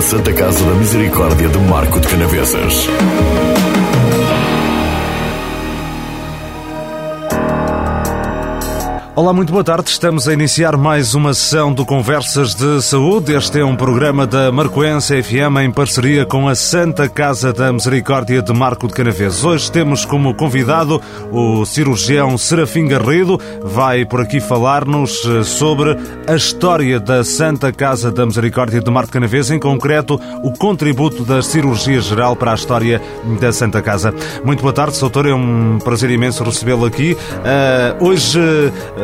Santa Casa da Misericórdia de Marco de Canavesas. Olá, muito boa tarde. Estamos a iniciar mais uma sessão do Conversas de Saúde. Este é um programa da Marcoense FM em parceria com a Santa Casa da Misericórdia de Marco de Canaveses. Hoje temos como convidado o cirurgião Serafim Garrido. Vai por aqui falar-nos eh, sobre a história da Santa Casa da Misericórdia de Marco de Canaveses, em concreto o contributo da cirurgia geral para a história da Santa Casa. Muito boa tarde, doutor. É um prazer imenso recebê-lo aqui. Uh, hoje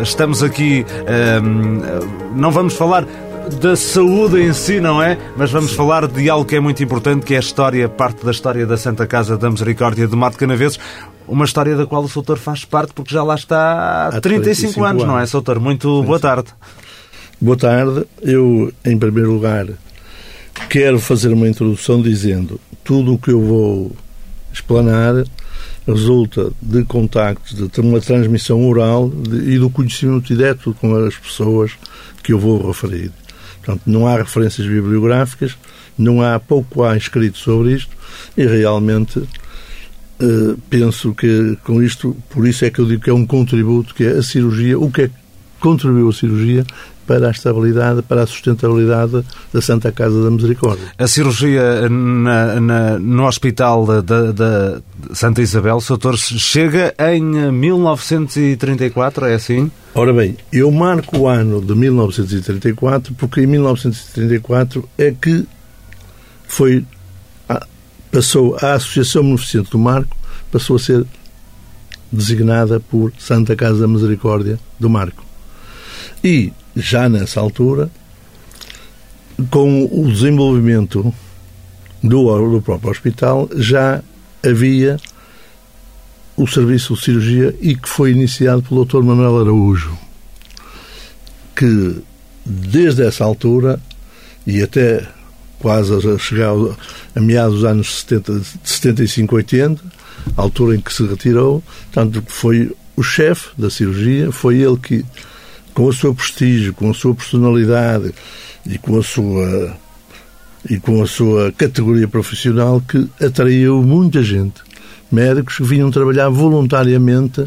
estamos aqui, ehm, não vamos falar da saúde em si, não é? Mas vamos Sim. falar de algo que é muito importante, que é a história, parte da história da Santa Casa da Misericórdia de Mato Canaveses. Uma história da qual o Soutor faz parte, porque já lá está há, há 35, 35 anos, anos, não é, Soutor? Muito boa tarde. Boa tarde. Eu, em primeiro lugar, quero fazer uma introdução dizendo tudo o que eu vou explanar resulta de contactos, de uma transmissão oral de, e do conhecimento direto com as pessoas que eu vou referir. Portanto, não há referências bibliográficas, não há pouco há escrito sobre isto e realmente eh, penso que com isto, por isso é que eu digo que é um contributo, que é a cirurgia, o que é que contribuiu a cirurgia para a estabilidade, para a sustentabilidade da Santa Casa da Misericórdia. A cirurgia na, na, no Hospital da, da Santa Isabel, Soutor, chega em 1934, é assim? Ora bem, eu marco o ano de 1934 porque em 1934 é que foi passou a Associação Beneficente do Marco passou a ser designada por Santa Casa da Misericórdia do Marco. E já nessa altura, com o desenvolvimento do, do próprio hospital, já havia o serviço de cirurgia e que foi iniciado pelo Dr. Manuel Araújo, que desde essa altura e até quase a chegar a meados dos anos 70, de 75, 80, a altura em que se retirou, tanto que foi o chefe da cirurgia, foi ele que com o seu prestígio, com a sua personalidade e com a sua e com a sua categoria profissional que atraiu muita gente, médicos que vinham trabalhar voluntariamente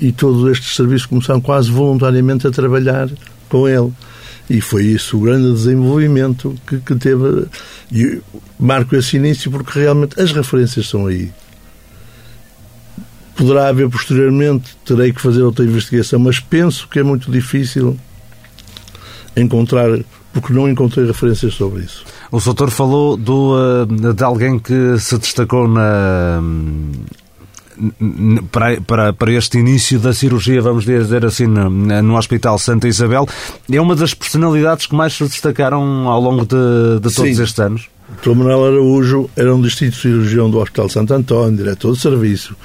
e todos estes serviços começaram quase voluntariamente a trabalhar com ele. E foi isso o grande desenvolvimento que, que teve. E marco esse início porque realmente as referências são aí. Poderá haver posteriormente, terei que fazer outra investigação, mas penso que é muito difícil encontrar, porque não encontrei referências sobre isso. O doutor falou do, eh, de alguém que se destacou na, para, para, para este início da cirurgia, vamos dizer assim, no, no Hospital Santa Isabel. É uma das personalidades que mais se destacaram ao longo de, de todos Sim. estes anos? Dr. Manuel Araújo era um distinto cirurgião do Hospital Santo António, diretor de serviço,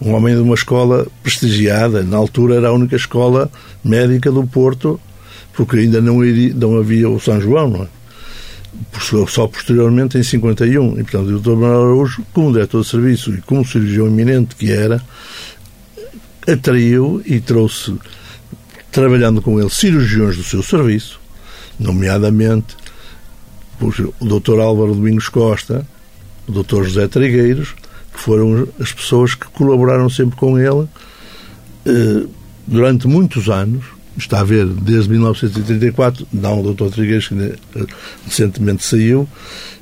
um homem de uma escola prestigiada, na altura era a única escola médica do Porto, porque ainda não, iria, não havia o São João, não é? só posteriormente em 51. E, portanto, o Dr. Manuel Araújo, como diretor de serviço e como cirurgião eminente que era, atraiu e trouxe, trabalhando com ele, cirurgiões do seu serviço, nomeadamente o Dr. Álvaro Domingos Costa, o Dr. José Trigueiros, que foram as pessoas que colaboraram sempre com ele eh, durante muitos anos. Está a ver, desde 1934, não o Dr. Trigueiros, que eh, recentemente saiu,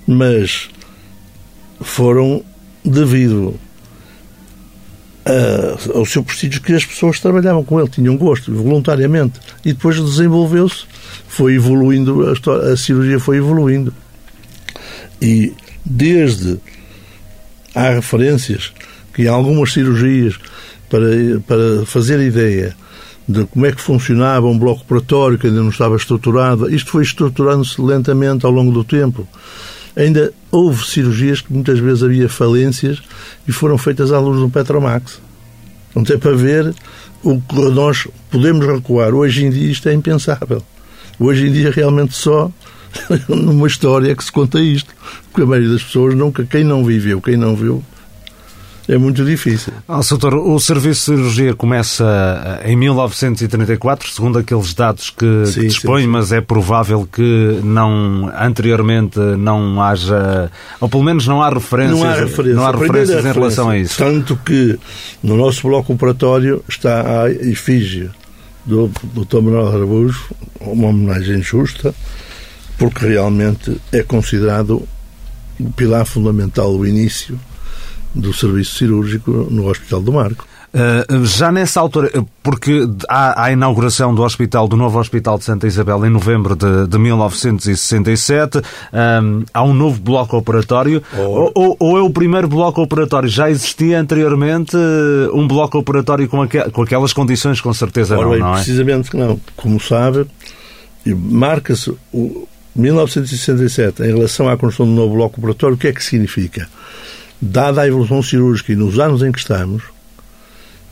mas foram devido a, ao seu prestígio que as pessoas trabalhavam com ele, tinham gosto, voluntariamente. E depois desenvolveu-se foi evoluindo, a, história, a cirurgia foi evoluindo. E desde há referências que algumas cirurgias, para, para fazer ideia de como é que funcionava um bloco operatório que ainda não estava estruturado, isto foi estruturando-se lentamente ao longo do tempo. Ainda houve cirurgias que muitas vezes havia falências e foram feitas à luz do Petromax. Não tem para ver o que nós podemos recuar. Hoje em dia isto é impensável. Hoje em dia, realmente só numa história que se conta isto. Porque a maioria das pessoas nunca, quem não viveu, quem não viu, é muito difícil. Ah, doutor, o serviço de cirurgia começa eh, em 1934, segundo aqueles dados que, sim, que dispõe, sim, sim. mas é provável que não anteriormente não haja, ou pelo menos não há referências, não há referências, não há referências em relação a isso. Tanto que no nosso bloco operatório está a efígie do Dr. Manuel Araújo, uma homenagem justa, porque realmente é considerado o pilar fundamental, o início do serviço cirúrgico no Hospital do Marco. Uh, já nessa altura, porque há a inauguração do hospital, do novo Hospital de Santa Isabel em novembro de, de 1967, um, há um novo bloco operatório, oh. ou, ou, é o primeiro bloco operatório? Já existia anteriormente um bloco operatório com, aqu com aquelas condições, com certeza Ora, não, não é? Precisamente que não. Como sabe, marca-se o 1967 em relação à construção do novo bloco operatório, o que é que significa? dada a evolução cirúrgica e nos anos em que estamos,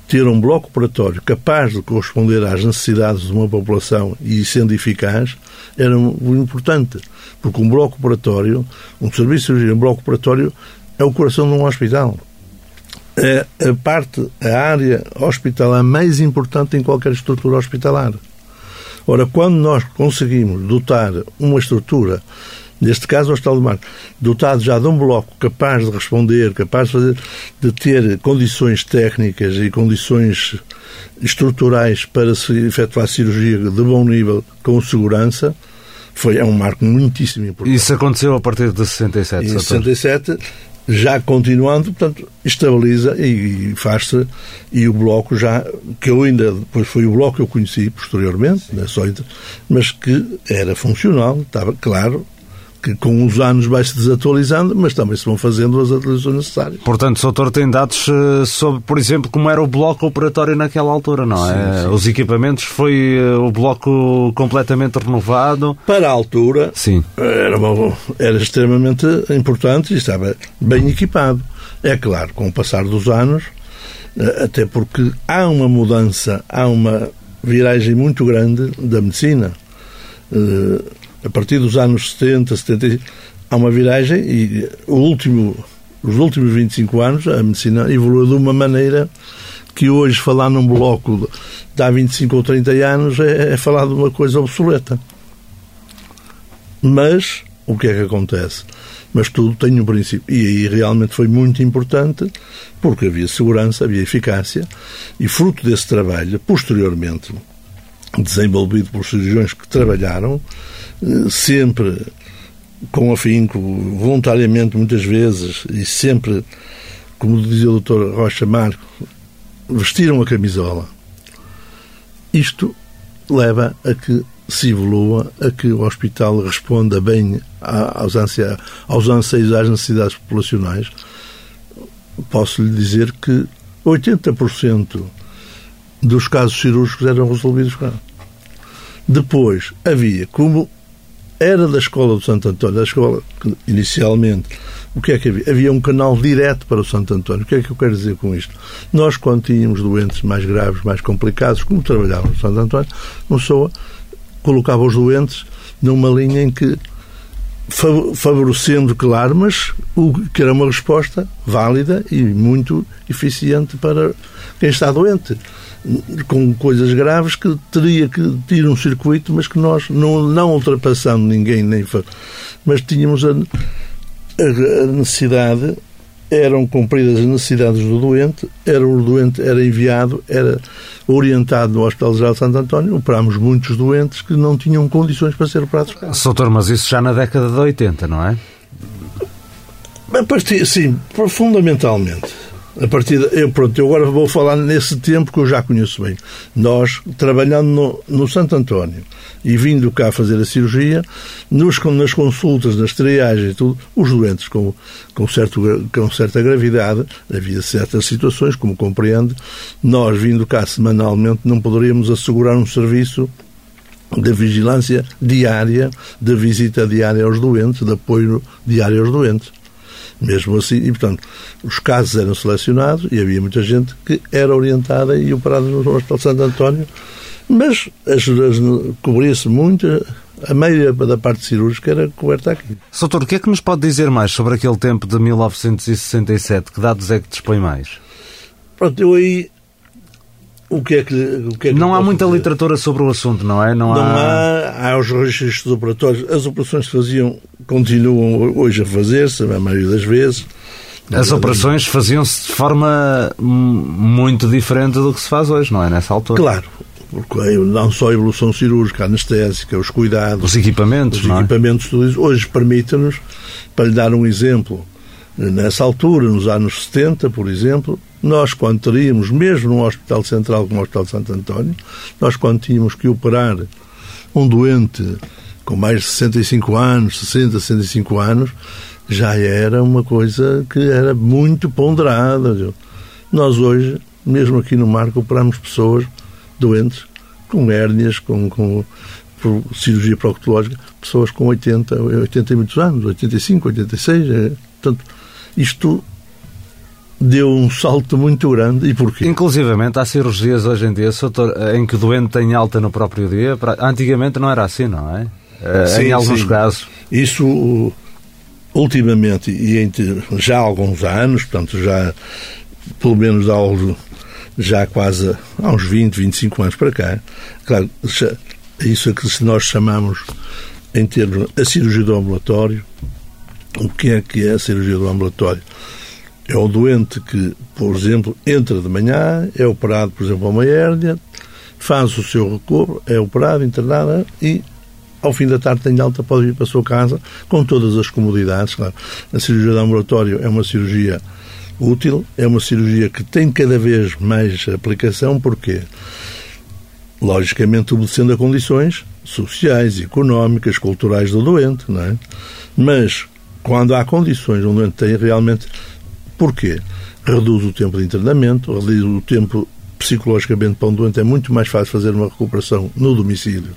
ter um bloco operatório capaz de corresponder às necessidades de uma população e sendo eficaz era importante. Porque um bloco operatório, um serviço de um bloco operatório é o coração de um hospital. É a parte, a área hospitalar mais importante em qualquer estrutura hospitalar. Ora, quando nós conseguimos dotar uma estrutura neste caso o Hospital do Mar, dotado já de um bloco capaz de responder, capaz de, fazer, de ter condições técnicas e condições estruturais para se efetuar cirurgia de bom nível com segurança, foi, é um marco muitíssimo importante. Isso aconteceu a partir de 67, Em 67, já continuando, portanto, estabiliza e, faz-se, e o bloco já, que eu ainda, depois foi o bloco que eu conheci posteriormente, né, só, mas que era funcional, estava claro, que com os anos vai-se desatualizando, mas também se vão fazendo as atualizações necessárias. Portanto, o doutor tem dados eh, sobre, por exemplo, como era o bloco operatório naquela altura, não é? Sim, sim. Os equipamentos, foi eh, o bloco completamente renovado? Para a altura, sim. Era, era extremamente importante e estava bem equipado. É claro, com o passar dos anos, eh, até porque há uma mudança, há uma viragem muito grande da medicina a partir dos anos 70, 70, há uma viragem e o último, os últimos 25 anos a medicina evoluiu de uma maneira que hoje falar num bloco de há 25 ou 30 anos é, é falar de uma coisa obsoleta. Mas o que é que acontece? Mas tudo tem um princípio. E aí realmente foi muito importante, porque havia segurança, havia eficácia, e fruto desse trabalho, posteriormente desenvolvido pelos cirurgiões que trabalharam, sempre com afinco, voluntariamente muitas vezes, e sempre, como dizia o Dr. Rocha Marco, vestiram a camisola. Isto leva a que se evolua, a que o hospital responda bem aos, ansia, aos anseios, às necessidades populacionais. Posso lhe dizer que 80% dos casos cirúrgicos eram resolvidos cá. Depois havia, como era da escola do Santo António, da escola inicialmente, o que é que havia? Havia um canal direto para o Santo António. O que é que eu quero dizer com isto? Nós, quando tínhamos doentes mais graves, mais complicados, como trabalhávamos no Santo António, uma pessoa colocava os doentes numa linha em que favorecendo, claro, mas o que era uma resposta válida e muito eficiente para quem está doente com coisas graves que teria que ter um circuito, mas que nós, não, não ultrapassando ninguém, nem mas tínhamos a, a, necessidade, eram cumpridas as necessidades do doente, era o doente era enviado, era orientado no Hospital Geral de Santo António, operámos muitos doentes que não tinham condições para ser operados cá. Doutor, mas isso já na década de 80, não é? A partir, sim, fundamentalmente. A partir de, eu, pronto, eu agora vou falar nesse tempo que eu já conheço bem. Nós, trabalhando no, no Santo António e vindo cá fazer a cirurgia, nos, nas consultas, nas triagens, tudo, os doentes com, com, certo, com certa gravidade, havia certas situações, como compreende, nós vindo cá semanalmente não poderíamos assegurar um serviço de vigilância diária, de visita diária aos doentes, de apoio diário aos doentes mesmo assim. E, portanto, os casos eram selecionados e havia muita gente que era orientada e operada no Hospital Santo António Mas cobria-se muito, a maioria da parte cirúrgica era coberta aqui. Soutor, o que é que nos pode dizer mais sobre aquele tempo de 1967? Que dados é que dispõe mais? Pronto, eu aí o que é que, o que, é que não há muita dizer? literatura sobre o assunto, não é? Não, não há... há. Há os registros operatórios. As operações se faziam, continuam hoje a fazer-se, a maioria das vezes. As operações faziam-se de forma muito diferente do que se faz hoje, não é? Nessa altura. Claro. Porque não só a evolução cirúrgica, a anestésica, os cuidados. Os equipamentos, os equipamentos, é? tudo isso. Hoje permite-nos, para lhe dar um exemplo, nessa altura, nos anos 70, por exemplo, nós, quando teríamos, mesmo num hospital central como o Hospital de Santo António, nós, quando tínhamos que operar um doente com mais de 65 anos, 60, 65 anos, já era uma coisa que era muito ponderada. Nós hoje, mesmo aqui no Marco, operamos pessoas doentes com hérnias, com, com cirurgia proctológica, pessoas com 80, 80 e muitos anos, 85, 86. É, portanto, isto deu um salto muito grande. E porquê? Inclusivamente, há cirurgias hoje em dia em que o doente tem alta no próprio dia. Antigamente não era assim, não é? Eh, sim, em alguns sim. casos. Isso, ultimamente, e já há alguns anos, portanto, já pelo menos há já quase há uns 20, 25 anos para cá, claro, isso é que nós chamamos em termos a cirurgia do ambulatório. O que é que é a cirurgia do ambulatório? É o doente que, por exemplo, entra de manhã, é operado, por exemplo, a uma hérnia, faz o seu recobro, é operado, internado e ao fim da tarde tem alta, pode ir para a sua casa com todas as comodidades. Claro. A cirurgia de ambulatório é uma cirurgia útil, é uma cirurgia que tem cada vez mais aplicação, porque logicamente obedecendo a condições sociais, económicas, culturais do doente, não é? Mas quando há condições onde o doente tem realmente Porquê? Reduz o tempo de internamento, reduz o tempo psicologicamente para um doente é muito mais fácil fazer uma recuperação no domicílio,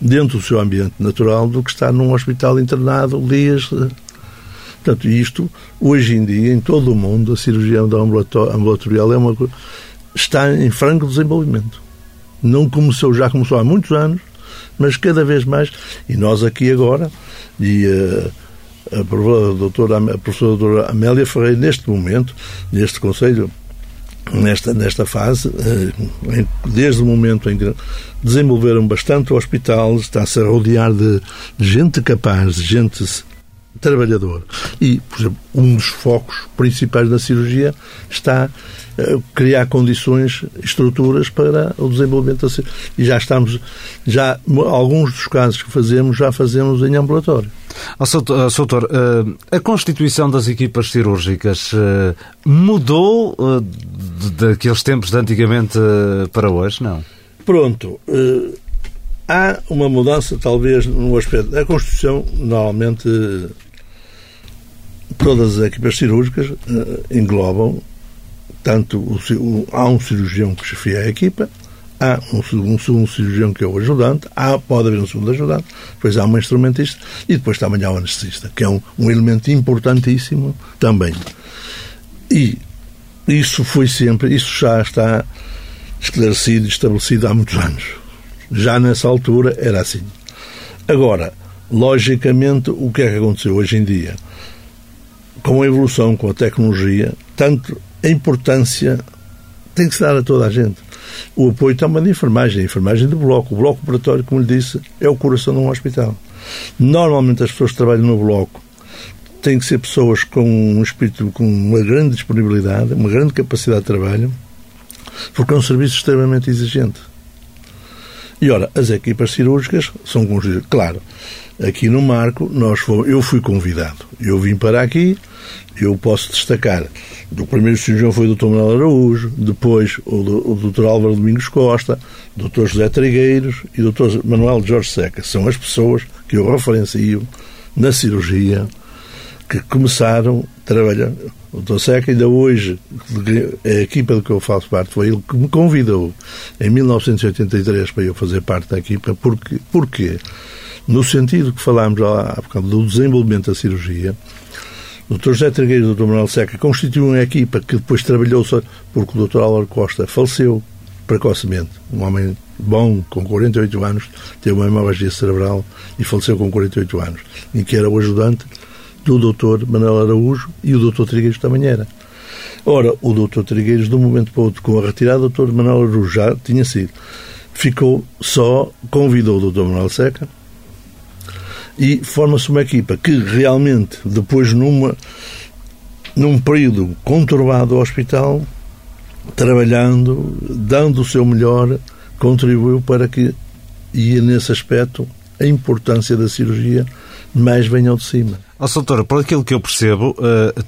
dentro do seu ambiente natural, do que estar num hospital internado dias. Portanto, isto, hoje em dia, em todo o mundo, a cirurgia ambulatorial é uma está em franco desenvolvimento. Não começou, já começou há muitos anos, mas cada vez mais, e nós aqui agora, e uh, a, doutora, a professora doutora Amélia Ferreira, neste momento, neste Conselho, nesta, nesta fase, eh, desde o momento em que desenvolveram bastante o hospital, está-se a rodear de gente capaz, de gente trabalhador. E, por exemplo, um dos focos principais da cirurgia está a criar condições, estruturas para o desenvolvimento da cirurgia. E já estamos, já alguns dos casos que fazemos, já fazemos em ambulatório. Oh, Soutor, eh, a constituição das equipas cirúrgicas eh, mudou eh, daqueles tempos de antigamente para hoje, não? Pronto. Há uma mudança, talvez, no aspecto. A Constituição, normalmente, todas as equipas cirúrgicas englobam tanto o, há um cirurgião que chefia a equipa, há um, um segundo cirurgião que é o ajudante, há, pode haver um segundo ajudante, depois há uma instrumentista e depois também há o anestesista, que é um, um elemento importantíssimo também. E isso foi sempre, isso já está esclarecido estabelecido há muitos anos. Já nessa altura era assim. Agora, logicamente, o que é que aconteceu hoje em dia? Com a evolução, com a tecnologia, tanto a importância tem que se dar a toda a gente. O apoio também da enfermagem, a enfermagem do bloco. O bloco operatório, como lhe disse, é o coração de um hospital. Normalmente as pessoas que trabalham no bloco têm que ser pessoas com um espírito, com uma grande disponibilidade, uma grande capacidade de trabalho, porque é um serviço extremamente exigente. E ora, as equipas cirúrgicas são conduzidas. Claro, aqui no Marco, nós fomos, eu fui convidado. Eu vim para aqui, eu posso destacar. O primeiro cirurgião foi o Dr. Manuel Araújo, depois o, o Dr. Álvaro Domingos Costa, o Dr. José Trigueiros e o Dr. Manuel Jorge Seca. São as pessoas que eu referencio na cirurgia que começaram a trabalhar. O Dr. Seca ainda hoje, a equipa do que eu faço parte, foi ele que me convidou em 1983 para eu fazer parte da equipa. Porque, porquê? No sentido que falámos lá do desenvolvimento da cirurgia, o Dr. José Trigueiro e o Dr. Manuel Seca constituíram uma equipa que depois trabalhou só porque o Dr. Álvaro Costa faleceu precocemente, um homem bom, com 48 anos, teve uma hemorragia cerebral e faleceu com 48 anos, em que era o ajudante do doutor Manuel Araújo e o doutor Trigueiros também era. Ora, o doutor Trigueiros, de um momento para o outro, com a retirada, o doutor Manuel Araújo já tinha sido. Ficou só, convidou o doutor Manuel Seca e forma-se uma equipa que realmente, depois numa, num período conturbado do hospital, trabalhando, dando o seu melhor, contribuiu para que, e nesse aspecto, a importância da cirurgia mais venha ao de cima. Ó, doutor, por aquilo que eu percebo, uh,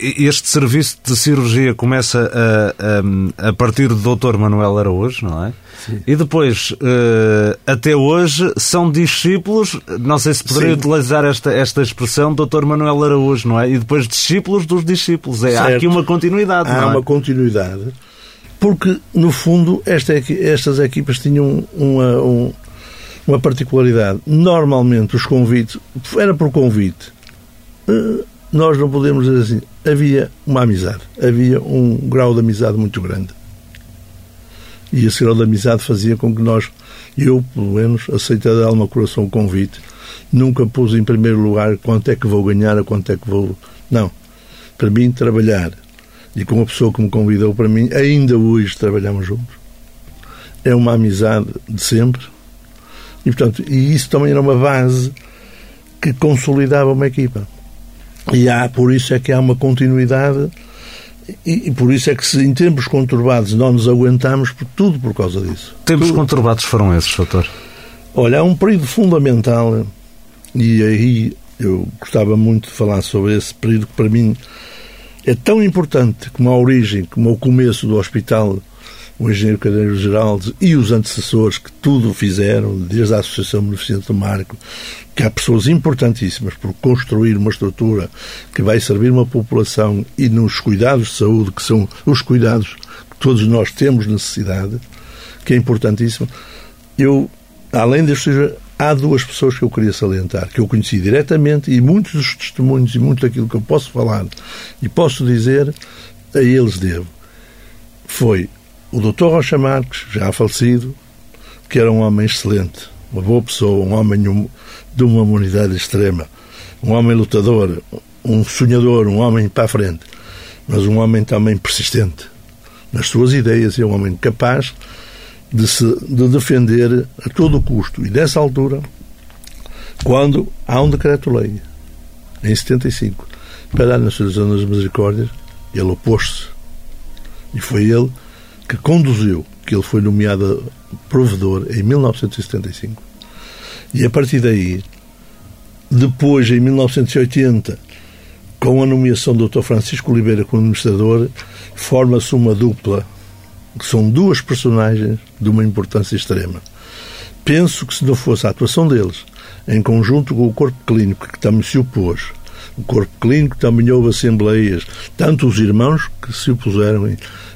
este serviço de cirurgia começa a, a, a partir do Dr. Manuel Araújo, não é? Sim. E depois, uh, até hoje, são discípulos, não sei se poderia Sim. utilizar esta, esta expressão, Dr. Manuel Araújo, não é? E depois discípulos dos discípulos. É, há aqui uma continuidade, há não é? uma continuidade, porque, no fundo, esta, estas equipas tinham uma, um, uma particularidade. Normalmente, os convites, era por convite. Uh, nós não podemos dizer assim. Havia uma amizade, havia um grau de amizade muito grande. E esse grau de amizade fazia com que nós, eu, pelo menos, aceitei de alma coração o convite. Nunca pus em primeiro lugar quanto é que vou ganhar, a quanto é que vou. Não. Para mim, trabalhar. E com a pessoa que me convidou para mim, ainda hoje trabalhamos juntos. É uma amizade de sempre. E, portanto, e isso também era uma base que consolidava uma equipa. E há, por isso é que há uma continuidade e, e, por isso é que se em tempos conturbados não nos aguentamos por tudo por causa disso. Tempos tudo. conturbados foram esses, doutor? Olha, há um período fundamental e aí eu gostava muito de falar sobre esse período que para mim é tão importante como a origem, como o começo do hospital o engenheiro Cadeiro Geral e os antecessores que tudo fizeram, desde a Associação Beneficente do Marco, que há pessoas importantíssimas por construir uma estrutura que vai servir uma população e nos cuidados de saúde, que são os cuidados que todos nós temos necessidade, que é importantíssimo. Eu, além destes, há duas pessoas que eu queria salientar, que eu conheci diretamente e muitos dos testemunhos e muito daquilo que eu posso falar e posso dizer, a eles devo. Foi o Dr. Rocha Marques, já falecido, que era um homem excelente, uma boa pessoa, um homem de uma humanidade extrema, um homem lutador, um sonhador, um homem para a frente, mas um homem também persistente nas suas ideias e um homem capaz de se de defender a todo custo. E dessa altura, quando há um decreto-lei, em 75, para a nacionalização das misericórdias, ele opôs-se. E foi ele que conduziu, que ele foi nomeado provedor em 1975. E a partir daí, depois, em 1980, com a nomeação do Dr. Francisco Oliveira como administrador, forma-se uma dupla, que são duas personagens de uma importância extrema. Penso que se não fosse a atuação deles, em conjunto com o corpo clínico que também se opôs, o corpo clínico também houve assembleias, tanto os irmãos que se opuseram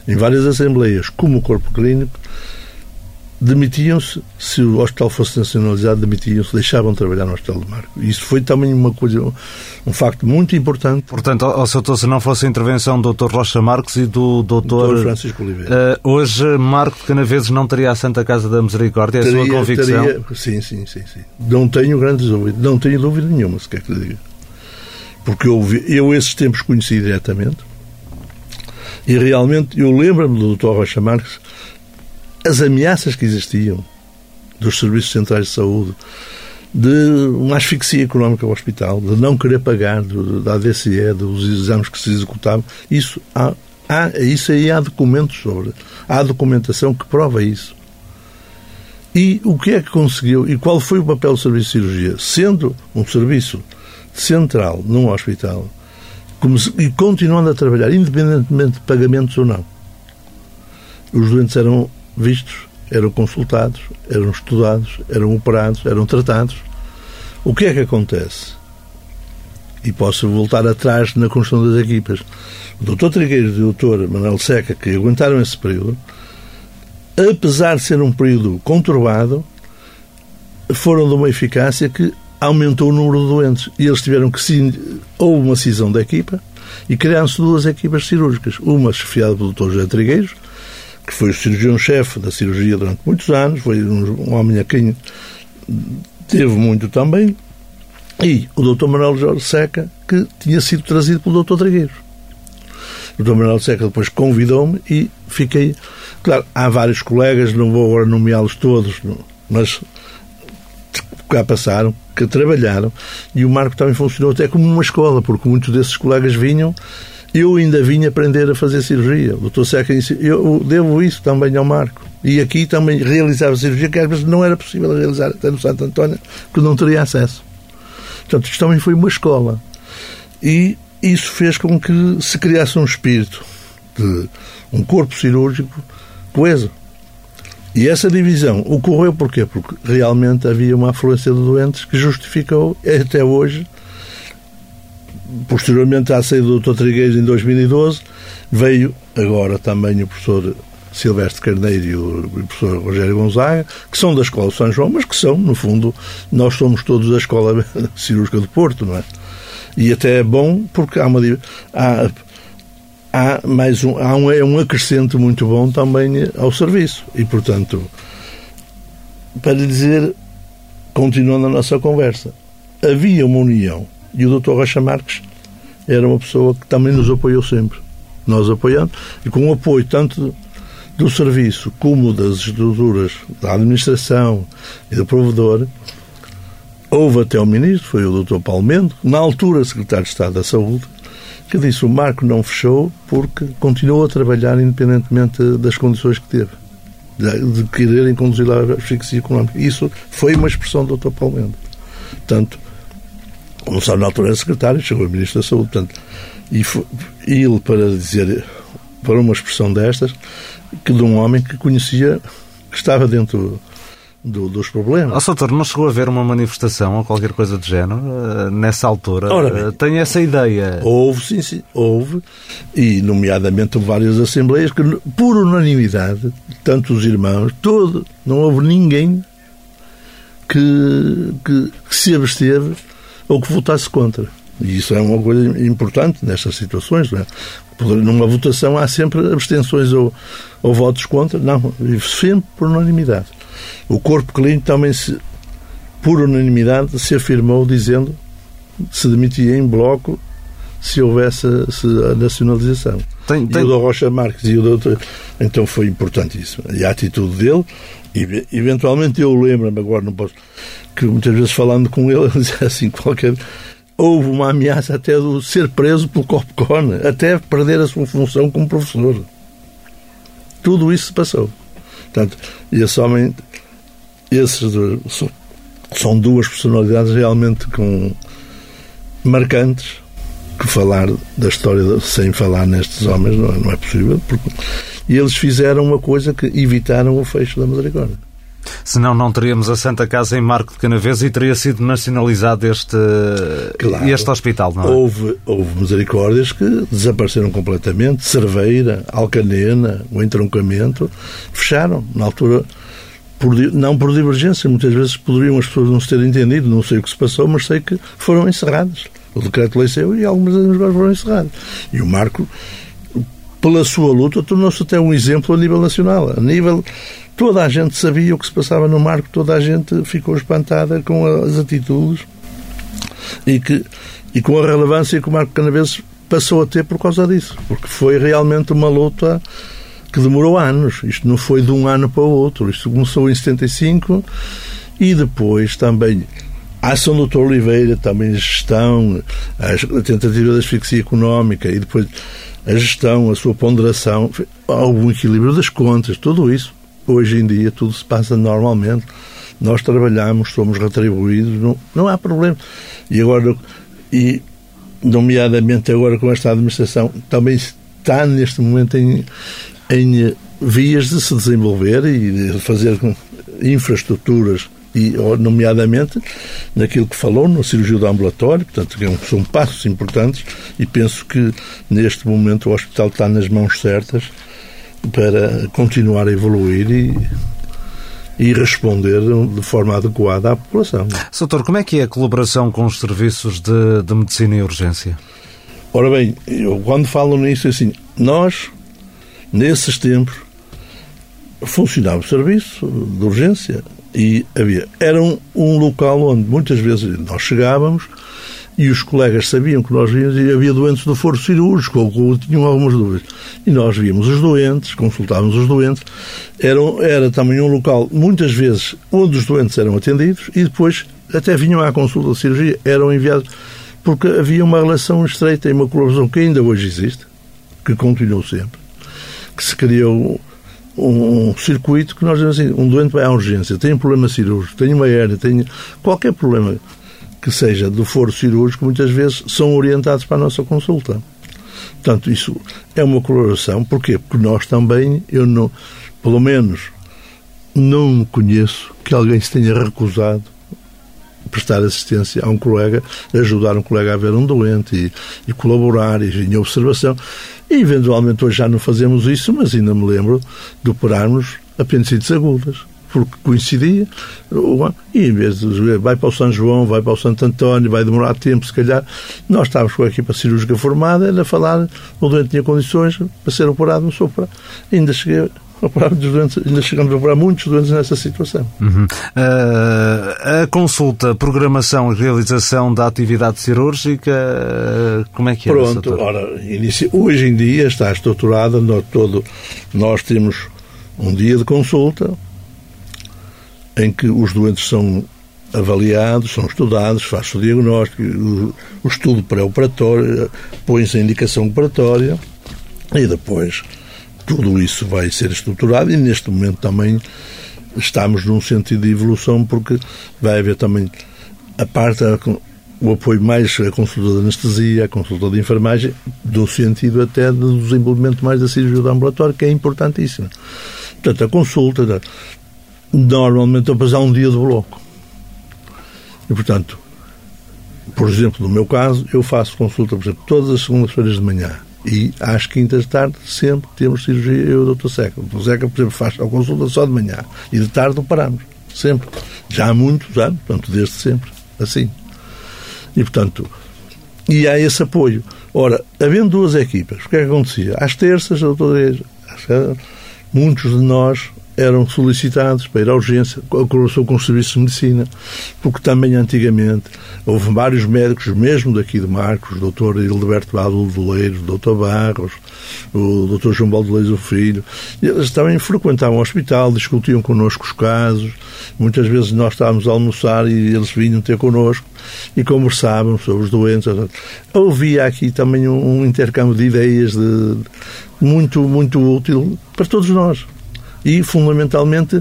em, várias assembleias, como o corpo clínico, demitiam-se, se o hospital fosse nacionalizado, demitiam-se, deixavam de trabalhar no Hospital de Marco. Isso foi também uma coisa, um facto muito importante. Portanto, ao se não fosse a intervenção do Dr. Rocha Marques e do Dr. Francisco Oliveira. Uh, hoje, Marco de Canaveses não teria a Santa Casa da Misericórdia, é a sua convicção? Teria, sim, sim, sim, sim. Não tenho grandes dúvidas, não tenho dúvida nenhuma, se quer que lhe diga. Porque eu, eu esses tempos conheci diretamente e realmente eu lembro-me do Dr. Rocha Marques as ameaças que existiam dos serviços centrais de saúde, de uma asfixia económica ao hospital, de não querer pagar, da ADCE, dos exames que se executavam. Isso, há, há, isso aí há documentos sobre. Há documentação que prova isso. E o que é que conseguiu e qual foi o papel do serviço de cirurgia? Sendo um serviço central num hospital e continuando a trabalhar, independentemente de pagamentos ou não. Os doentes eram vistos, eram consultados, eram estudados, eram operados, eram tratados. O que é que acontece? E posso voltar atrás na construção das equipas. O Dr. Trigueiros e o Dr. Manuel Seca, que aguentaram esse período, apesar de ser um período conturbado, foram de uma eficácia que aumentou o número de doentes. E eles tiveram que. Houve uma cisão da equipa e criaram-se duas equipas cirúrgicas. Uma chefiada pelo Dr. José Trigueiros, que foi o cirurgião-chefe da cirurgia durante muitos anos, foi um, um homem a quem teve muito também, e o Dr. Manuel Jorge Seca, que tinha sido trazido pelo Dr. Trigueiros. O Dr. Manuel Seca depois convidou-me e fiquei. Claro, há vários colegas, não vou agora nomeá-los todos, mas cá passaram, que trabalharam, e o Marco também funcionou até como uma escola, porque muitos desses colegas vinham eu ainda vim aprender a fazer cirurgia. O Dr. Seca, eu devo isso também ao Marco. E aqui também realizava cirurgia que às vezes não era possível realizar até no Santo António, porque não teria acesso. Portanto, isto também foi uma escola. E isso fez com que se criasse um espírito de um corpo cirúrgico coeso. E essa divisão ocorreu porquê? Porque realmente havia uma afluência de doentes que justificou, até hoje, posteriormente à saída do Dr. Trigueiros em 2012, veio agora também o professor Silvestre Carneiro e o professor Rogério Gonzaga, que são da Escola de São João, mas que são, no fundo, nós somos todos da Escola Cirúrgica do Porto, não é? E até é bom porque há uma há, há mais um, há um, é um acrescento muito bom também ao serviço. E, portanto, para dizer, continuando a nossa conversa, havia uma união e o Dr. Rocha Marques era uma pessoa que também nos apoiou sempre. Nós apoiando, e com o apoio tanto do serviço como das estruturas da administração e do provedor, houve até o ministro, foi o Dr. Paulo Mendo, na altura secretário de Estado da Saúde, que disse o marco não fechou porque continuou a trabalhar independentemente das condições que teve, de, quererem conduzir a asfixia económica. Isso foi uma expressão do Dr. Paulo Mendo. Portanto, Gonçalo na altura era secretário, chegou a Ministro da Saúde, portanto, e foi, ele para dizer, para uma expressão destas, que de um homem que conhecia, que estava dentro do, dos problemas. Oh, Soutor, não chegou a haver uma manifestação ou qualquer coisa do género uh, nessa altura? Ora uh, tem essa ideia? Houve, sim, sim, houve, e nomeadamente várias assembleias que, por unanimidade, tanto os irmãos, todo, não houve ninguém que, que, que se absteve ou que votasse contra. E isso é uma coisa importante nestas situações. Não é? Numa votação há sempre abstenções ou, ou votos contra. Não, sempre por unanimidade. O corpo clínico também, se, por unanimidade, se afirmou dizendo se demitia em bloco se houvesse a nacionalização. Tem, tem... E o da Rocha Marques e o doutor. Então foi importante isso. E a atitude dele, e, eventualmente eu lembro-me, agora não posso, que muitas vezes falando com ele, ele dizia assim, qualquer. Houve uma ameaça até de ser preso pelo Copcon, até perder a sua função como professor. Tudo isso se passou. Portanto, esse homem, esses são duas personalidades realmente com marcantes que falar da história sem falar nestes homens não é, não é possível porque e eles fizeram uma coisa que evitaram o fecho da misericórdia Senão não teríamos a Santa Casa em Marco de Canaves e teria sido nacionalizado este, claro, este hospital, não é? Houve, houve misericórdias que desapareceram completamente. Cerveira, Alcanena, o entroncamento, fecharam. Na altura, por, não por divergência, muitas vezes poderiam as pessoas não se ter entendido, não sei o que se passou, mas sei que foram encerradas. O decreto-lei saiu e algumas das agora foram encerradas. E o Marco, pela sua luta, tornou-se até um exemplo a nível nacional. A nível Toda a gente sabia o que se passava no Marco, toda a gente ficou espantada com as atitudes e, que, e com a relevância que o Marco Canaveses passou a ter por causa disso, porque foi realmente uma luta que demorou anos. Isto não foi de um ano para o outro. Isto começou em 75 e depois também a ação do Dr. Oliveira, também a gestão, a tentativa de asfixia económica e depois a gestão, a sua ponderação, houve um equilíbrio das contas, tudo isso hoje em dia tudo se passa normalmente. Nós trabalhamos, somos retribuídos, não, não há problema. E agora, e nomeadamente agora com esta administração, também está neste momento em, em vias de se desenvolver e de fazer infraestruturas e nomeadamente naquilo que falou no cirurgia do ambulatório, portanto são passos importantes e penso que neste momento o hospital está nas mãos certas para continuar a evoluir e, e responder de forma adequada à população. Soutor, como é que é a colaboração com os serviços de, de medicina e urgência? Ora bem, eu quando falo nisso, assim, nós, nesses tempos, funcionava o serviço de urgência e havia. Era um, um local onde muitas vezes nós chegávamos e os colegas sabiam que nós víamos e havia doentes do foro cirúrgico ou tinham algumas dúvidas. E nós víamos os doentes, consultávamos os doentes. Era, era também um local, muitas vezes, onde os doentes eram atendidos e depois até vinham à consulta de cirurgia, eram enviados, porque havia uma relação estreita e uma colaboração que ainda hoje existe, que continuou sempre, que se criou um, circuito que nós dizemos assim, um doente vai à urgência, tem um problema cirúrgico, tem uma hernia, tem qualquer problema que seja do foro cirúrgico, muitas vezes são orientados para a nossa consulta. Portanto, isso é uma colaboração. Porquê? Porque nós também, eu não, pelo menos, não conheço que alguém se tenha recusado prestar assistência a um colega, ajudar um colega a ver um doente e, e colaborar e em observação. E, eventualmente, hoje já não fazemos isso, mas ainda me lembro de operarmos apendicites agudas porque coincidia, e em vez de vai para o São João, vai para o Santo António, vai demorar tempo, se calhar, nós estávamos com a equipa cirúrgica formada, era falar, o doente tinha condições para ser operado, não sou operado. Ainda cheguei doentes, ainda chegamos a operar muitos doentes nessa situação. Uhum. Uh, a consulta, programação e realização da atividade cirúrgica, como é que é? Pronto, ora, inicia, hoje em dia está estruturada, nós, todo, nós temos um dia de consulta, em que os doentes são avaliados, são estudados, faz-se o diagnóstico, o, o estudo pré-operatório, põe-se a indicação operatória e depois tudo isso vai ser estruturado e neste momento também estamos num sentido de evolução porque vai haver também a parte o apoio mais à consulta de anestesia, à consulta de enfermagem, do sentido até do desenvolvimento mais da cirurgia do ambulatório, que é importantíssimo. Portanto, a consulta normalmente eu passar um dia de bloco. E, portanto, por exemplo, no meu caso, eu faço consulta, por exemplo, todas as segundas-feiras de manhã e às quintas de tarde sempre temos cirurgia eu e o Dr. Seca. O Dr. Seca, por exemplo, faz a consulta só de manhã e de tarde não paramos. Sempre. Já há muitos anos, portanto, desde sempre. Assim. E, portanto, e há esse apoio. Ora, havendo duas equipas, o que é que acontecia? Às terças, doutor muitos de nós eram solicitados para ir à urgência, colaboração com os serviços de medicina, porque também antigamente houve vários médicos, mesmo daqui de Marcos, o Dr. Hildeberto Adolfo Doleiros, o Dr. Barros, o Dr. João Baldoleiros, o filho, eles também frequentavam o hospital, discutiam connosco os casos, muitas vezes nós estávamos a almoçar e eles vinham ter connosco e conversavam sobre os doentes. Havia aqui também um intercâmbio de ideias de, muito, muito útil para todos nós e, fundamentalmente,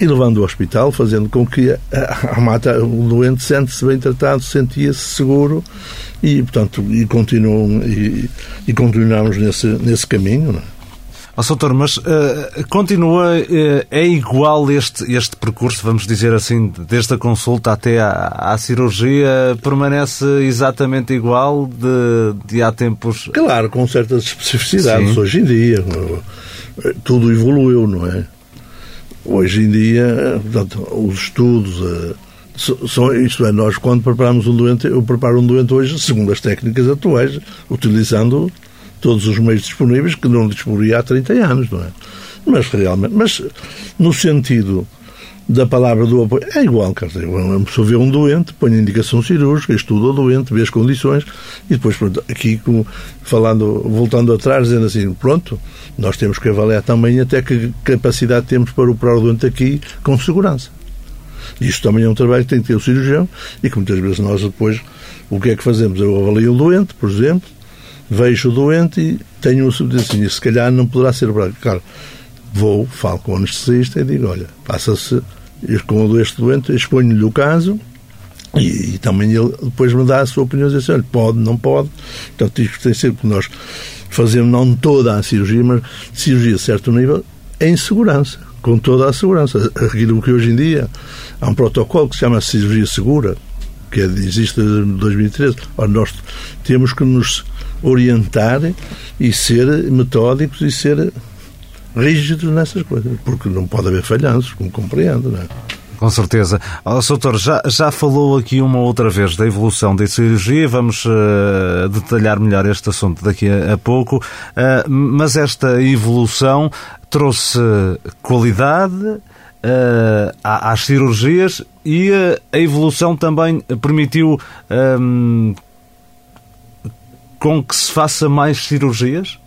e levando ao hospital, fazendo com que a, mata, o doente sente-se bem tratado, sentia-se seguro e, portanto, e, continuam, e, e continuamos nesse, nesse caminho. É? Oh, Soutor, mas uh, continua, uh, é igual este, este percurso, vamos dizer assim, desde a consulta até à, à cirurgia, permanece exatamente igual de, de há tempos? Claro, com certas especificidades Sim. hoje em dia tudo evoluiu, não é? Hoje em dia, portanto, os estudos, eh, são, isto é, nós quando preparamos um doente, eu preparo um doente hoje segundo as técnicas atuais, utilizando todos os meios disponíveis que não dispunha há 30 anos, não é? Mas realmente, mas no sentido da palavra do apoio. É igual, quer dizer, uma pessoa vê um doente, põe a indicação cirúrgica, estuda o doente, vê as condições e depois, pronto, aqui, falando, voltando atrás, dizendo assim, pronto, nós temos que avaliar também até que capacidade temos para operar o doente aqui com segurança. Isto também é um trabalho que tem que ter o cirurgião e que muitas vezes nós depois, o que é que fazemos? Eu avalio o doente, por exemplo, vejo o doente e tenho um assim, se calhar não poderá ser operado. Claro, vou, falo com o anestesista e digo, olha, passa-se com este doente, exponho-lhe o caso e, e, também ele depois me dá a sua opinião, diz assim, olha, pode, não pode. Portanto, isto tem sempre nós fazemos não toda a cirurgia, mas cirurgia a certo nível em segurança, com toda a segurança. Aquilo que hoje em dia há um protocolo que se chama cirurgia segura, que é, existe desde 2013. Ora, nós temos que nos orientar e ser metódicos e ser rígidos nessas coisas, porque não pode haver falhanços, como compreendo, não é? Com certeza. Oh, Soutor, já, já falou aqui uma outra vez da evolução da cirurgia, vamos uh, detalhar melhor este assunto daqui a, a pouco, uh, mas esta evolução trouxe qualidade uh, às cirurgias e uh, a evolução também permitiu um, com que se faça mais cirurgias?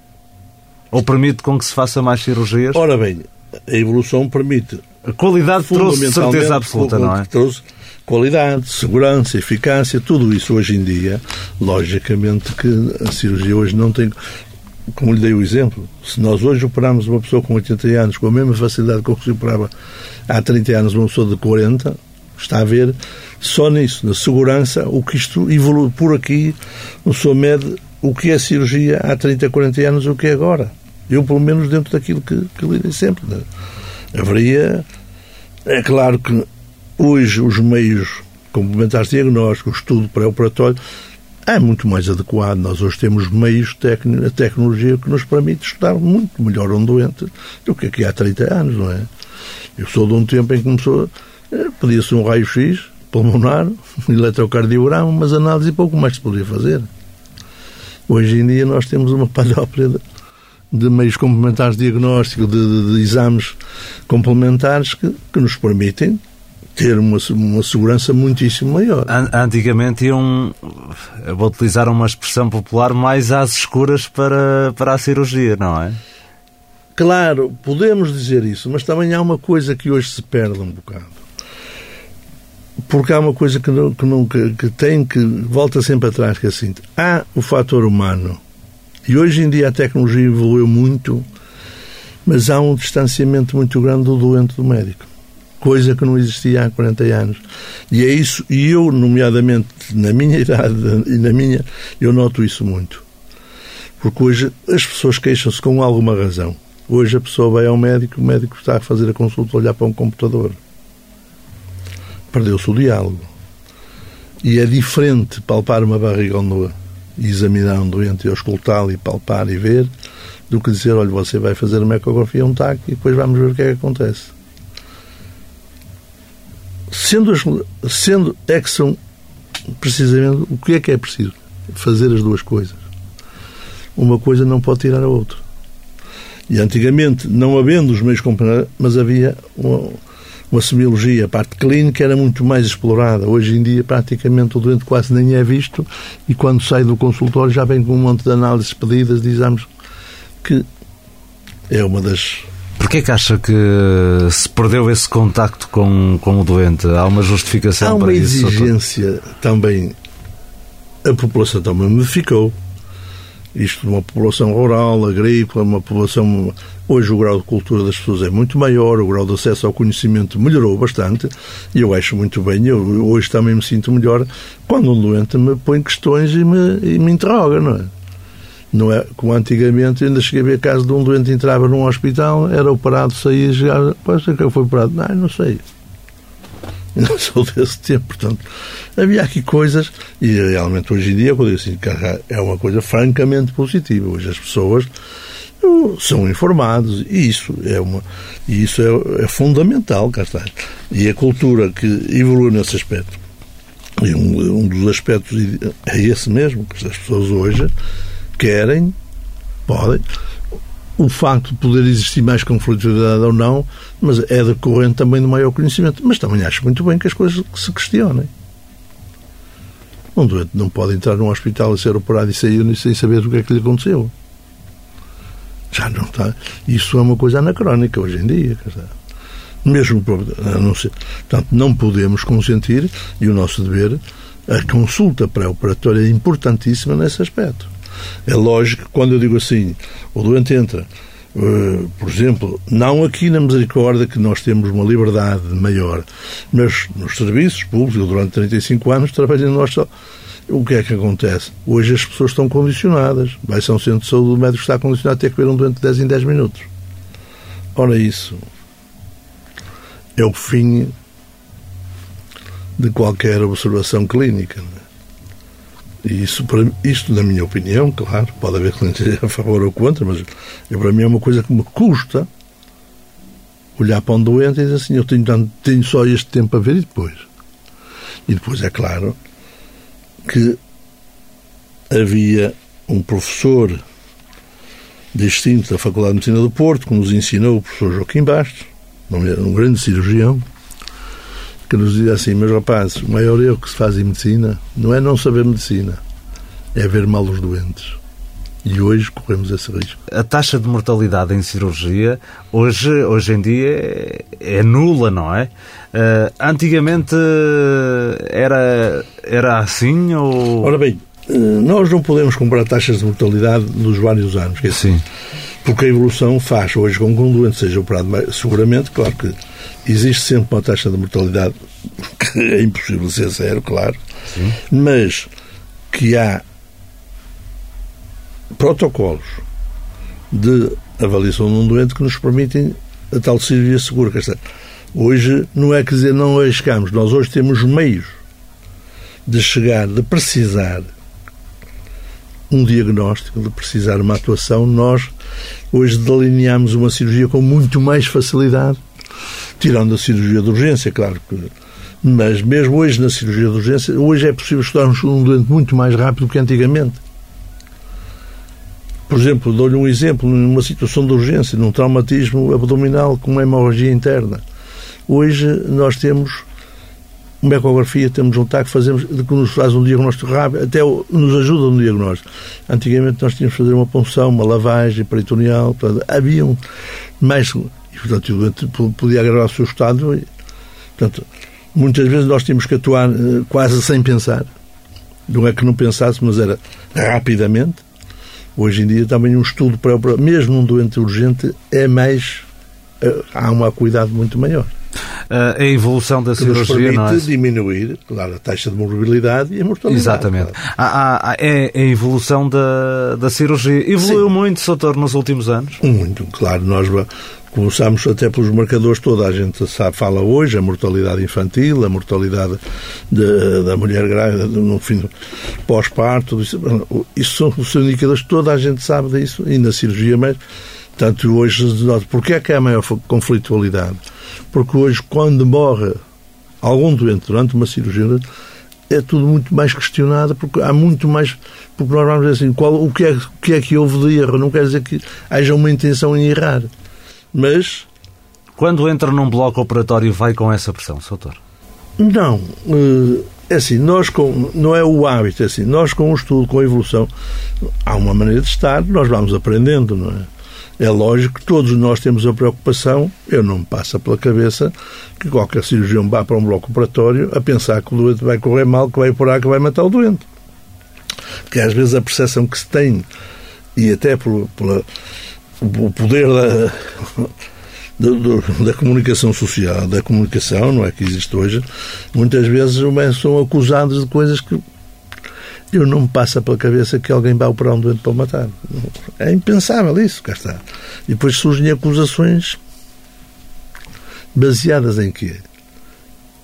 Ou permite com que se faça mais cirurgias? Ora bem, a evolução permite. A qualidade trouxe certeza absoluta, não é? Trouxe qualidade, segurança, eficácia, tudo isso hoje em dia, logicamente que a cirurgia hoje não tem. Como lhe dei o exemplo, se nós hoje operarmos uma pessoa com 80 anos com a mesma facilidade com que se operava há 30 anos uma pessoa de 40, está a ver só nisso, na segurança, o que isto evolui por aqui, o senhor mede o que é cirurgia há 30, 40 anos e o que é agora. Eu, pelo menos, dentro daquilo que, que lidei sempre. Né? Haveria. É claro que hoje os meios complementares diagnósticos, o estudo pré-operatório, é muito mais adequado. Nós hoje temos meios, a tecnologia que nos permite estudar muito melhor um doente do que aqui há 30 anos, não é? Eu sou de um tempo em que começou, eh, pedia-se um raio-x pulmonar, um eletrocardiograma, mas análise pouco mais se podia fazer. Hoje em dia nós temos uma panóplia de, de meios complementares de diagnóstico, de, de, de exames complementares que, que, nos permitem ter uma, uma segurança muitíssimo maior. Antigamente iam, vou utilizar uma expressão popular, mais às escuras para, para a cirurgia, não é? Claro, podemos dizer isso, mas também há uma coisa que hoje se perde um bocado porque há uma coisa que, que, que, que, tem que volta sempre atrás, que é assim, há o fator humano. E hoje em dia a tecnologia evoluiu muito, mas há um distanciamento muito grande do doente do médico. Coisa que não existia há 40 anos. E é isso, e eu, nomeadamente, na minha idade e na minha, eu noto isso muito. Porque hoje as pessoas queixam-se com alguma razão. Hoje a pessoa vai ao médico, o médico está a fazer a consulta, olhar para um computador perdeu-se o diálogo. E é diferente palpar uma barriga nua e examinar um doente e auscultá-lo e palpar e ver do que dizer, olha, você vai fazer uma ecografia, um TAC e depois vamos ver o que é que acontece. Sendo, sendo é que são precisamente o que é que é preciso? Fazer as duas coisas. Uma coisa não pode tirar a outra. E antigamente, não havendo os meios complementares, mas havia uma, uma semiologia, a parte clínica era muito mais explorada. Hoje em dia, praticamente, o doente quase nem é visto e quando sai do consultório já vem com um monte de análises pedidas de exames que é uma das... Porquê que acha que se perdeu esse contacto com, com o doente? Há uma justificação para isso? Há uma exigência também. A população também modificou isto de uma população rural, agrícola, uma população. Hoje o grau de cultura das pessoas é muito maior, o grau de acesso ao conhecimento melhorou bastante e eu acho muito bem. Eu hoje também me sinto melhor quando um doente me põe questões e me, e me interroga, não é? Não é como antigamente, ainda cheguei a ver caso de um doente entrava num hospital, era operado, saía, já, pois é que foi operado. Não, não sei. Não sou desse tempo, portanto, havia aqui coisas, e realmente hoje em dia, quando eu assim, é uma coisa francamente positiva. Hoje as pessoas são informados e isso é uma e isso é, é, fundamental cá está e a cultura que evoluiu nesse aspecto e um, um dos aspectos é esse mesmo que as pessoas hoje querem podem o facto de poder existir mais conflitualidade ou não, mas é decorrente também do maior conhecimento. Mas também acho muito bem que as coisas se questionem. Um doente não pode entrar num hospital e ser operado e sair sem saber o que é que lhe aconteceu. Já não está. Isso é uma coisa anacrónica hoje em dia. Mesmo não ser. Portanto, não podemos consentir, e o nosso dever, a consulta pré-operatória é importantíssima nesse aspecto. É lógico que quando eu digo assim, o doente entra, uh, por exemplo, não aqui na Misericórdia, que nós temos uma liberdade maior, mas nos serviços públicos, durante 35 anos trabalhei no nosso. O que é que acontece? Hoje as pessoas estão condicionadas. Vai-se a um centro de saúde, o médico está condicionado a ter que ver um doente de 10 em 10 minutos. Ora, isso é o fim de qualquer observação clínica. E isso, isto, na minha opinião, claro, pode haver clientes a favor ou contra, mas eu, para mim é uma coisa que me custa olhar para um doente e dizer assim, eu tenho, tenho só este tempo a ver e depois. E depois, é claro, que havia um professor distinto da Faculdade de Medicina do Porto, que nos ensinou o professor Joaquim Bastos, um grande cirurgião, que nos dizia assim, meus rapazes, o maior erro que se faz em medicina não é não saber medicina, é ver mal os doentes. E hoje corremos esse risco. A taxa de mortalidade em cirurgia hoje, hoje em dia é nula, não é? Uh, antigamente era, era assim ou... Ora bem, eh, nós não podemos comparar taxas de mortalidade nos vários anos. É Sim. Porque a evolução faz hoje com que um doente seja operado seguramente, claro que existe sempre uma taxa de mortalidade que é impossível ser zero, claro, Sim. mas que há protocolos de avaliação de um doente que nos permitem a tal cirurgia segura. Hoje não é quer dizer não arriscamos, nós hoje temos meios de chegar, de precisar um diagnóstico, de precisar uma atuação, nós hoje delineamos uma cirurgia com muito mais facilidade, tirando a cirurgia de urgência, claro que. Mas mesmo hoje na cirurgia de urgência, hoje é possível estudarmos um doente muito mais rápido que antigamente. Por exemplo, dou-lhe um exemplo, numa situação de urgência, num traumatismo abdominal com uma hemorragia interna. Hoje nós temos uma ecografia, temos um TAC, fazemos, que nos faz um diagnóstico rápido, até nos ajuda no diagnóstico. Antigamente nós tínhamos que fazer uma punção, uma lavagem peritoneal, portanto, haviam mais. E, portanto, o doente podia agravar o seu estado. Portanto, muitas vezes nós tínhamos que atuar eh, quase sem pensar. Não é que não pensasse, mas era rapidamente. Hoje em dia também um estudo para mesmo num doente urgente é mais eh, há uma cuidado muito maior. Uh, a evolução da que cirurgia nos não é? diminuir, claro, a taxa de morbilidade e a mortalidade. Exatamente. Claro. Há, há, é a evolução da, da cirurgia. Evoluiu Sim. muito, doutor, nos últimos anos? Muito, claro. Nós começamos até pelos marcadores, toda a gente sabe, fala hoje, a mortalidade infantil, a mortalidade de, da mulher grávida no fim pós-parto, isso, isso são os indicadores, toda a gente sabe disso, e na cirurgia mesmo. Tanto hoje, porque é que há maior conflitualidade? Porque hoje, quando morre algum doente durante uma cirurgia, é tudo muito mais questionado, porque há muito mais. Porque nós vamos dizer assim, qual, o, que é, o que é que houve de erro? Não quer dizer que haja uma intenção em errar. Mas. Quando entra num bloco operatório, vai com essa pressão, doutor? Não. É assim, nós com. Não é o hábito, é assim, nós com o estudo, com a evolução, há uma maneira de estar, nós vamos aprendendo, não é? É lógico que todos nós temos a preocupação, eu não me passa pela cabeça que qualquer cirurgião vá para um bloco operatório a pensar que o doente vai correr mal, que vai por aí, que vai matar o doente. Porque às vezes a percepção que se tem, e até pela, o poder da, da, da, comunicação social, da comunicação, não é que existe hoje, muitas vezes são acusados de coisas que eu não me passa pela cabeça que alguém vá operar um doente para o matar. É impensável isso, cá está. E depois surgem acusações baseadas em quê?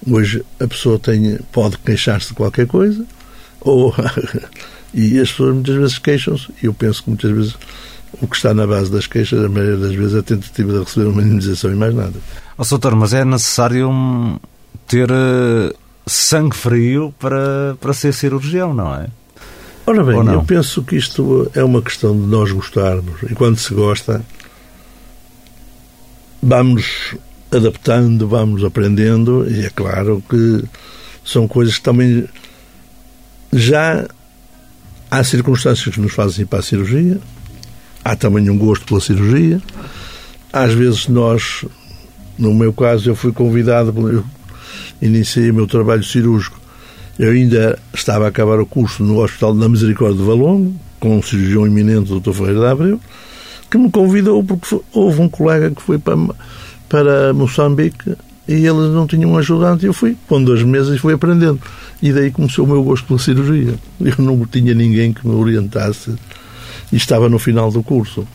Hoje a pessoa tem, pode queixar-se de qualquer coisa, ou, e as pessoas muitas vezes queixam-se, e eu penso que muitas vezes o que está na base das queixas, a maioria das vezes, é a tentativa de receber uma indenização e mais nada. Oh, doutor, mas é necessário ter sangue frio para, para ser cirurgião, não é? Ora bem, eu penso que isto é uma questão de nós gostarmos. E quando se gosta, vamos adaptando, vamos aprendendo, e é claro que são coisas que também já há circunstâncias que nos fazem ir para a cirurgia, há também um gosto pela cirurgia. Às vezes nós, no meu caso, eu fui convidado, eu iniciei o meu trabalho cirúrgico. Eu ainda estava a acabar o curso no Hospital da Misericórdia de Valongo, com um cirurgião eminente, o Dr. Ferreira de Abreu, que me convidou porque houve um colega que foi para, para Moçambique e eles não tinham um ajudante. Eu fui, com dois meses, e fui aprendendo. E daí começou o meu gosto pela cirurgia. Eu não tinha ninguém que me orientasse e estava no final do curso.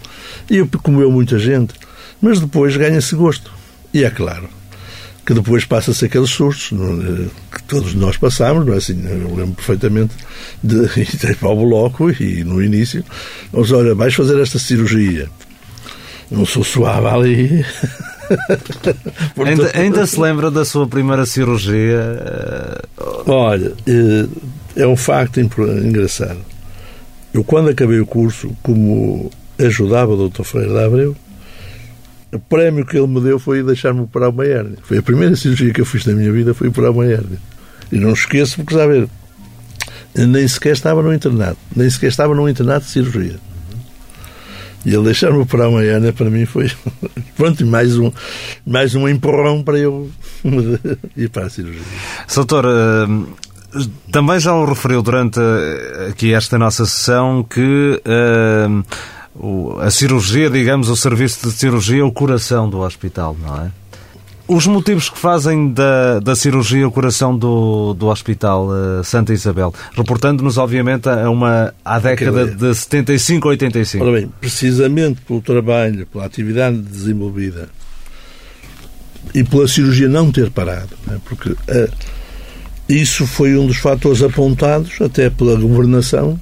E eu comeu muita gente, mas depois ganha-se gosto. E é claro, que depois passa-se aqueles sustos que todos nós passamos, não é assim? Eu lembro perfeitamente de ir para o bloco e no início, mas olha, vais fazer esta cirurgia. Não sou suave ali. ainda, ainda se lembra da sua primeira cirurgia? Olha, é um facto engraçado. Eu, quando acabei o curso, como ajudava o Dr. Freire de Abreu, o prémio que ele me deu foi deixar-me operar uma hérnia. Foi a primeira cirurgia que eu fiz na minha vida, foi operar uma hérnia. E não esqueço, porque, sabe, nem sequer estava no internato, nem sequer estava no internato de cirurgia. E ele deixar-me operar uma hérnia para mim foi, pronto, mais um, mais um empurrão para eu ir para a cirurgia. Doutor, eh, também já o referiu durante eh, aqui esta nossa sessão que uh, a cirurgia, digamos, o serviço de cirurgia o coração do hospital, não é? Os motivos que fazem da, da cirurgia o coração do, do Hospital uh, Santa Isabel, reportando-nos, obviamente, a uma à década de 75 a 85. Ora bem, precisamente pelo trabalho, pela atividade desenvolvida e pela cirurgia não ter parado, né, porque uh, isso foi um dos fatores apontados até pela governação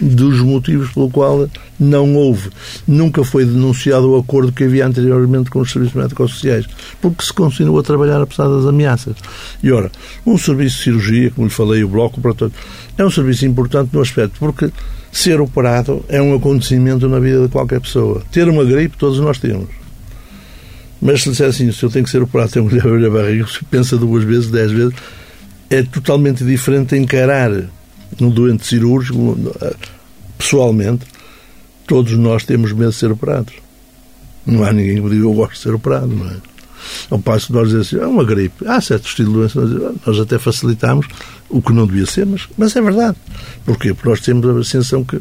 dos motivos pelo qual não houve, nunca foi denunciado o acordo que havia anteriormente com os serviços médicos sociais, porque se continua a trabalhar apesar das ameaças. E ora, um serviço de cirurgia, como lhe falei, o bloco todos, é um serviço importante no aspecto, porque ser operado é um acontecimento na vida de qualquer pessoa. Ter uma gripe, todos nós temos. Mas se disser assim, se eu tenho que ser operado, tenho que lhe a barriga, se pensa duas vezes, dez vezes, é totalmente diferente encarar um doente cirúrgico, pessoalmente, todos nós temos medo de ser operados. Não há ninguém que diga eu gosto de ser operado, não é? Ao passo de nós dizer assim, é uma gripe. Há certos estilos de doença, nós até facilitamos o que não devia ser, mas, mas é verdade. Porquê? Porque nós temos a sensação que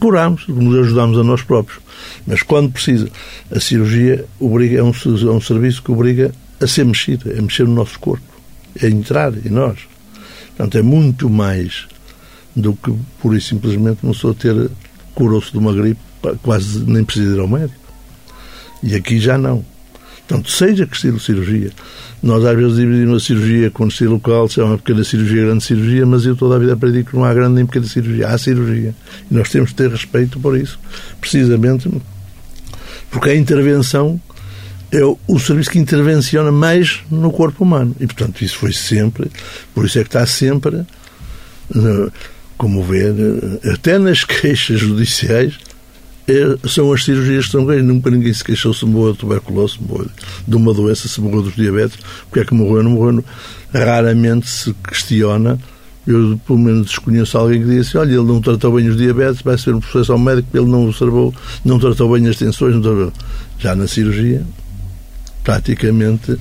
curamos, nos ajudamos a nós próprios. Mas quando precisa, a cirurgia obriga, é, um, é um serviço que obriga a ser mexido, a mexer no nosso corpo, a entrar em nós. Portanto, é muito mais do que pura e simplesmente uma pessoa ter curou-se de uma gripe, quase nem precisa ir ao médico. E aqui já não. Portanto, seja que estilo cirurgia. Nós às vezes dividimos a cirurgia com estilo local, se é uma pequena cirurgia, grande cirurgia, mas eu toda a vida aprendi que não há grande nem pequena cirurgia, há cirurgia. E nós temos que ter respeito por isso, precisamente porque a intervenção é o serviço que intervenciona mais no corpo humano. E, portanto, isso foi sempre, por isso é que está sempre como ver, até nas queixas judiciais, é, são as cirurgias que estão ganhando. Nunca ninguém se queixou se morreu de tuberculose, se morreu de uma doença, se morreu dos diabetes. Porque é que morreu? Não morreu. Raramente se questiona. Eu, pelo menos, desconheço alguém que disse: olha, ele não tratou bem os diabetes, vai ser um processo ao médico, ele não observou, não tratou bem as tensões. Já na cirurgia, praticamente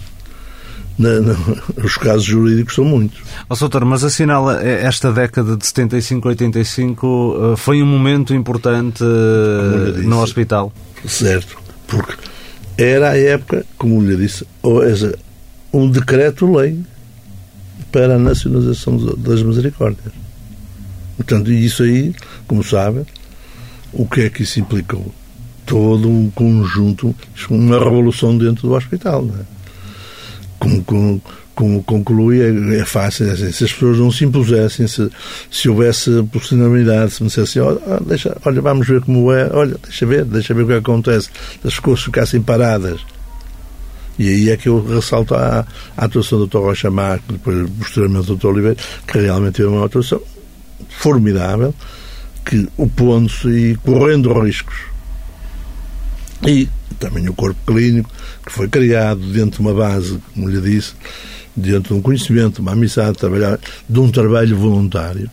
na, na, os casos jurídicos são muitos. Oh, doutor, mas assinala eh, esta década de 75-85 eh, foi um momento importante eh, disse, no hospital? Certo, porque era a época, como lhe disse, um decreto-lei para a nacionalização das misericórdias. Portanto, isso aí, como sabe, o que é que isso implicou? Todo um conjunto, uma revolução dentro do hospital, não é? Como, como, como conclui, é, é fácil. É assim, se as pessoas não se impusessem, se, se houvesse possibilidade, se me dissessem, olha, deixa, olha, vamos ver como é, olha, deixa ver, deixa ver o que acontece, as coisas ficassem paradas. E aí é que eu ressalto a, a atuação do Dr. Rocha Marco, depois, posteriormente, do Dr. Oliveira, que realmente teve uma atuação formidável, que opondo-se e correndo riscos. E também o corpo clínico, que foi criado dentro de uma base, como lhe disse, dentro de um conhecimento, uma amizade, trabalhar, de um trabalho voluntário,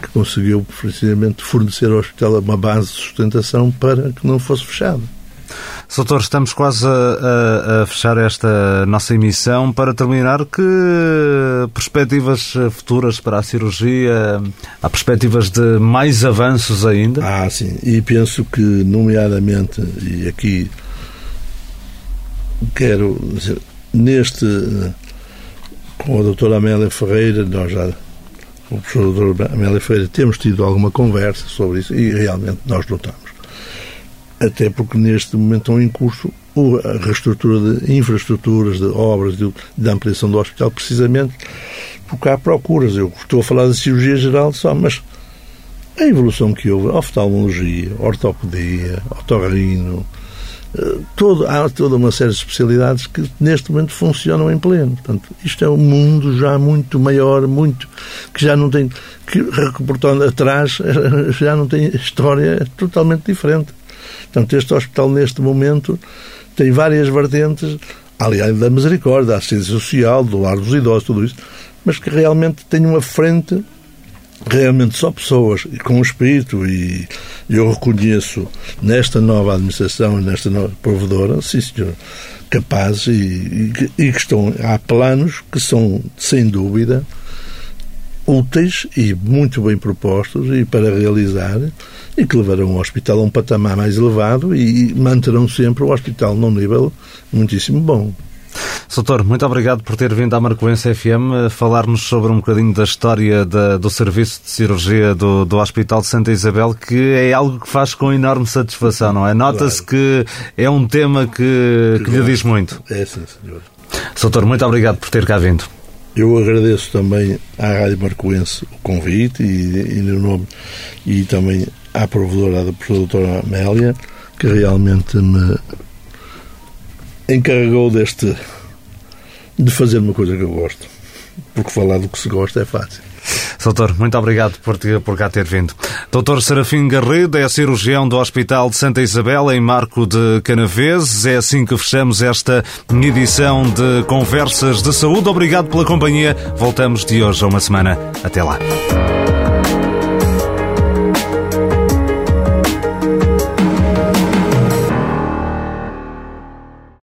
que conseguiu precisamente fornecer ao hospital uma base de sustentação para que não fosse fechado. Soutor, estamos quase a, a, a, fechar esta nossa emissão. Para terminar, que perspectivas futuras para a cirurgia? Há perspectivas de mais avanços ainda? Ah, sim. E penso que, nomeadamente, e aqui quero dizer, neste com a doutora Amélia Ferreira, nós já com o professor doutor Amélia Ferreira temos tido alguma conversa sobre isso e realmente nós notamos. Até porque neste momento estão em curso a reestrutura de infraestruturas, de obras, de, de ampliação do hospital, precisamente porque há procuras. Eu estou a falar de cirurgia geral só, mas a evolução que houve, oftalmologia, ortopedia, otorrino, todo, há toda uma série de especialidades que neste momento funcionam em pleno. Portanto, isto é um mundo já muito maior, muito que já não tem que reportando atrás já não tem história totalmente diferente. Portanto, este hospital, neste momento, tem várias vertentes, aliás, da misericórdia, da assistência social, do lar dos idosos, tudo isso, mas que realmente tem uma frente realmente só pessoas com espírito e eu reconheço nesta nova administração e nesta nova provedora, sim senhor, capazes e, e, e que estão, há planos que são, sem dúvida, úteis e muito bem propostos e para realizar e que levarão o hospital a um patamar mais elevado e manterão sempre o hospital num nível muitíssimo bom. Soutor, muito obrigado por ter vindo à Marcoense FM falar-nos sobre um bocadinho da história da, do serviço de cirurgia do, do Hospital de Santa Isabel, que é algo que faz com enorme satisfação, não é? Nota-se claro. que é um tema que, que lhe diz muito. É sim, senhor. Soutor, muito obrigado por ter cá vindo. Eu agradeço também à Rádio Marcoense o convite e, e no nome e também à provedora, da doutora Amélia, que realmente me encarregou deste de fazer uma coisa que eu gosto. Porque falar do que se gosta é fácil. Doutor, muito obrigado por, por cá ter vindo. Doutor Serafim Garrido é cirurgião do Hospital de Santa Isabel, em Marco de Canaveses. É assim que fechamos esta edição de Conversas de Saúde. Obrigado pela companhia. Voltamos de hoje a uma semana. Até lá.